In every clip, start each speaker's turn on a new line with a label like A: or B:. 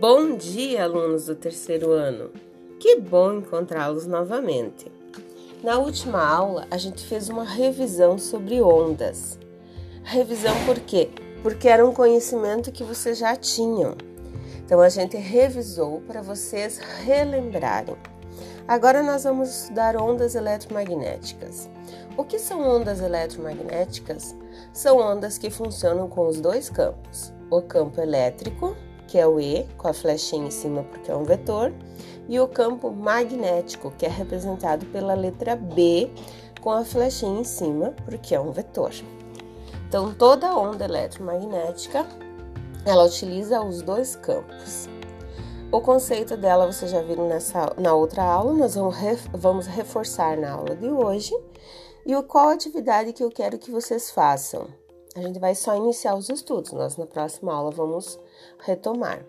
A: Bom dia, alunos do terceiro ano! Que bom encontrá-los novamente! Na última aula, a gente fez uma revisão sobre ondas. Revisão por quê? Porque era um conhecimento que vocês já tinham. Então, a gente revisou para vocês relembrarem. Agora, nós vamos estudar ondas eletromagnéticas. O que são ondas eletromagnéticas? São ondas que funcionam com os dois campos: o campo elétrico que é o E, com a flechinha em cima porque é um vetor, e o campo magnético, que é representado pela letra B, com a flechinha em cima porque é um vetor. Então, toda onda eletromagnética, ela utiliza os dois campos. O conceito dela você já viu nessa, na outra aula, nós vamos, vamos reforçar na aula de hoje. E qual atividade que eu quero que vocês façam? A gente vai só iniciar os estudos, nós na próxima aula vamos retomar.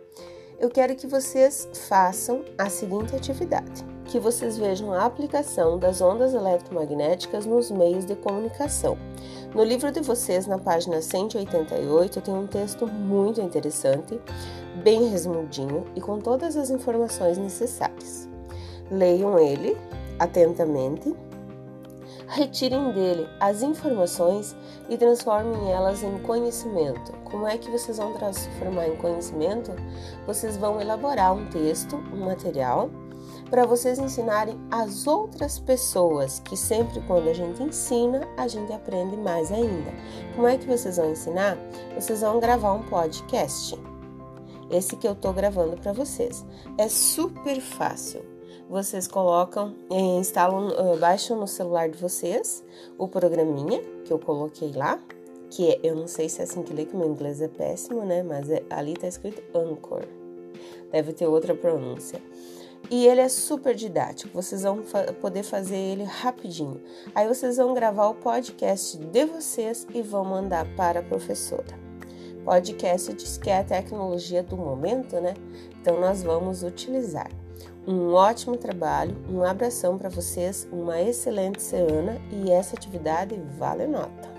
A: Eu quero que vocês façam a seguinte atividade: que vocês vejam a aplicação das ondas eletromagnéticas nos meios de comunicação. No livro de vocês, na página 188, tem um texto muito interessante, bem resumidinho e com todas as informações necessárias. Leiam ele atentamente retirem dele as informações e transformem elas em conhecimento. Como é que vocês vão transformar em conhecimento? Vocês vão elaborar um texto, um material, para vocês ensinarem as outras pessoas, que sempre quando a gente ensina, a gente aprende mais ainda. Como é que vocês vão ensinar? Vocês vão gravar um podcast. Esse que eu estou gravando para vocês. É super fácil vocês colocam, eh, instalam, eh, baixam no celular de vocês o programinha que eu coloquei lá, que é, eu não sei se é assim que lê, que meu inglês é péssimo, né? Mas é, ali tá escrito Anchor. Deve ter outra pronúncia. E ele é super didático, vocês vão fa poder fazer ele rapidinho. Aí vocês vão gravar o podcast de vocês e vão mandar para a professora. Podcast diz que é a tecnologia do momento, né? Então nós vamos utilizar. Um ótimo trabalho, um abração para vocês, uma excelente semana e essa atividade vale nota.